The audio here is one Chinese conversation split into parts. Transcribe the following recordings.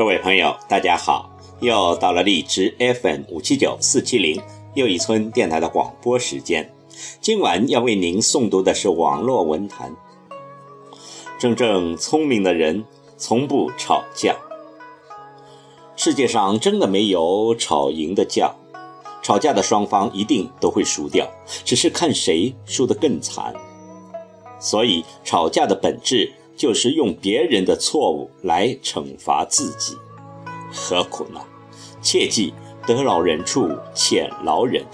各位朋友，大家好！又到了荔枝 FM 五七九四七零又一村电台的广播时间。今晚要为您诵读的是网络文坛。真正聪明的人从不吵架。世界上真的没有吵赢的架，吵架的双方一定都会输掉，只是看谁输得更惨。所以，吵架的本质就是用别人的错误来惩罚自己，何苦呢？切记得饶人处且饶人，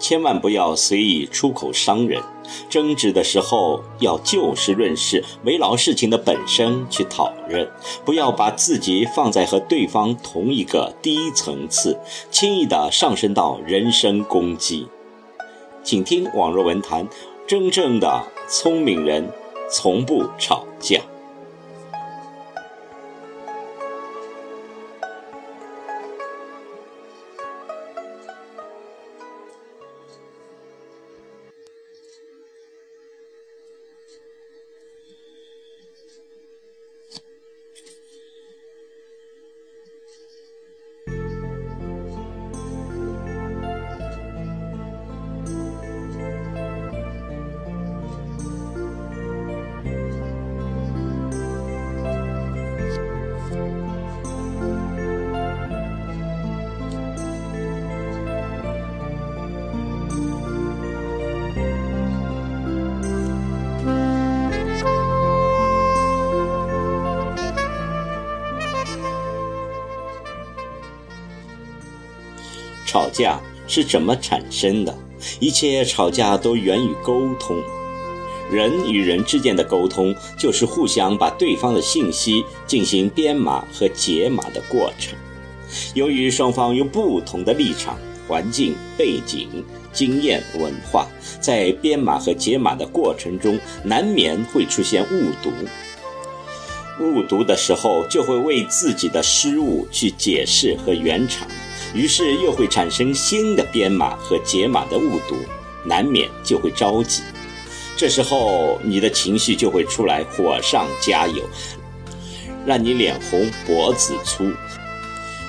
千万不要随意出口伤人。争执的时候要就事论事，围绕事情的本身去讨论，不要把自己放在和对方同一个低层次，轻易的上升到人身攻击。请听网络文坛。真正的聪明人，从不吵架。吵架是怎么产生的？一切吵架都源于沟通。人与人之间的沟通，就是互相把对方的信息进行编码和解码的过程。由于双方有不同的立场、环境、背景、经验、文化，在编码和解码的过程中，难免会出现误读。误读的时候，就会为自己的失误去解释和圆场。于是又会产生新的编码和解码的误读，难免就会着急。这时候你的情绪就会出来，火上加油，让你脸红脖子粗。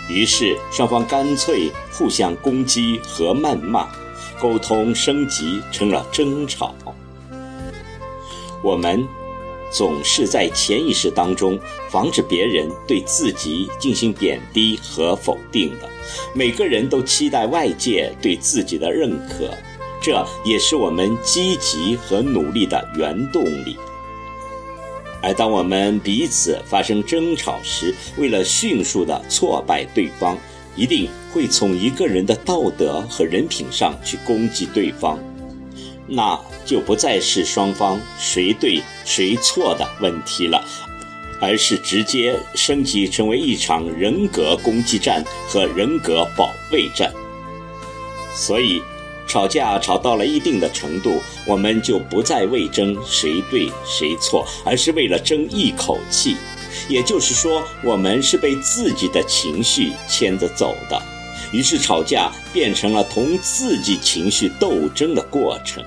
于是双方干脆互相攻击和谩骂，沟通升级成了争吵。我们。总是在潜意识当中防止别人对自己进行贬低和否定的。每个人都期待外界对自己的认可，这也是我们积极和努力的原动力。而当我们彼此发生争吵时，为了迅速的挫败对方，一定会从一个人的道德和人品上去攻击对方。那就不再是双方谁对谁错的问题了，而是直接升级成为一场人格攻击战和人格保卫战。所以，吵架吵到了一定的程度，我们就不再为争谁对谁错，而是为了争一口气。也就是说，我们是被自己的情绪牵着走的。于是，吵架变成了同自己情绪斗争的过程。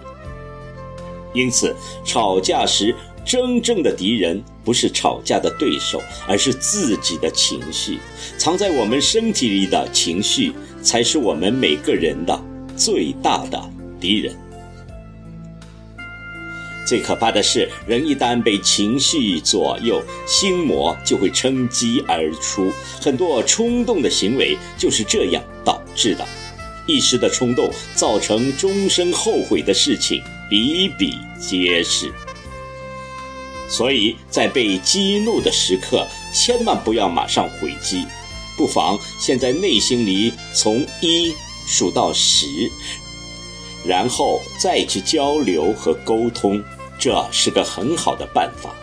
因此，吵架时真正的敌人不是吵架的对手，而是自己的情绪。藏在我们身体里的情绪，才是我们每个人的最大的敌人。最可怕的是，人一旦被情绪左右，心魔就会乘机而出。很多冲动的行为就是这样导致的。一时的冲动造成终身后悔的事情比比皆是。所以在被激怒的时刻，千万不要马上回击，不妨先在内心里从一数到十，然后再去交流和沟通。这是个很好的办法。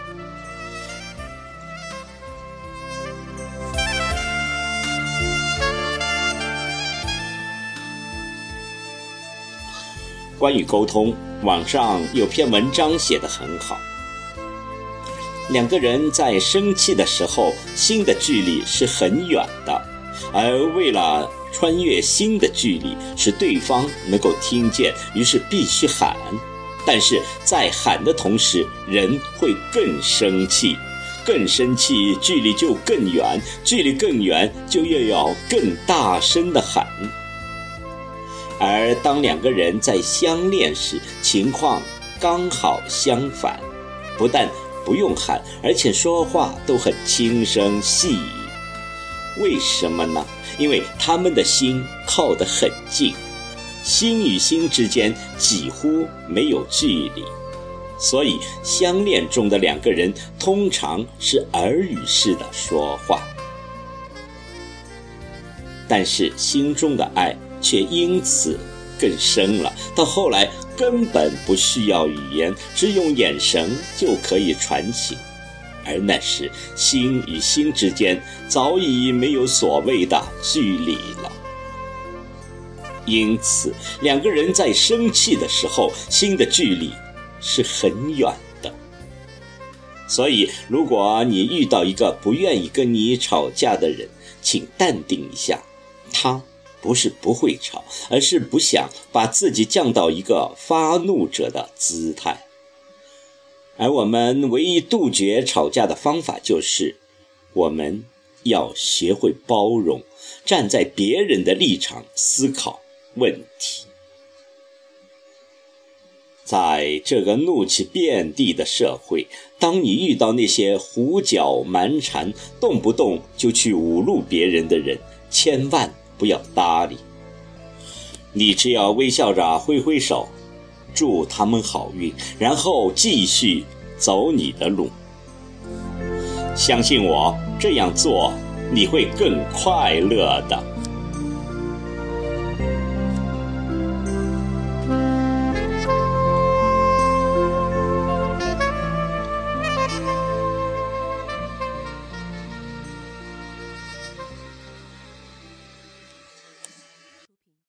关于沟通，网上有篇文章写得很好。两个人在生气的时候，心的距离是很远的，而为了穿越心的距离，使对方能够听见，于是必须喊。但是在喊的同时，人会更生气，更生气，距离就更远，距离更远，就又要更大声的喊。而当两个人在相恋时，情况刚好相反，不但不用喊，而且说话都很轻声细语。为什么呢？因为他们的心靠得很近，心与心之间几乎没有距离，所以相恋中的两个人通常是耳语式的说话，但是心中的爱。却因此更深了。到后来，根本不需要语言，只用眼神就可以传情。而那时，心与心之间早已没有所谓的距离了。因此，两个人在生气的时候，心的距离是很远的。所以，如果你遇到一个不愿意跟你吵架的人，请淡定一下，他。不是不会吵，而是不想把自己降到一个发怒者的姿态。而我们唯一杜绝吵架的方法，就是我们要学会包容，站在别人的立场思考问题。在这个怒气遍地的社会，当你遇到那些胡搅蛮缠、动不动就去侮辱别人的人，千万。不要搭理，你只要微笑着挥挥手，祝他们好运，然后继续走你的路。相信我，这样做你会更快乐的。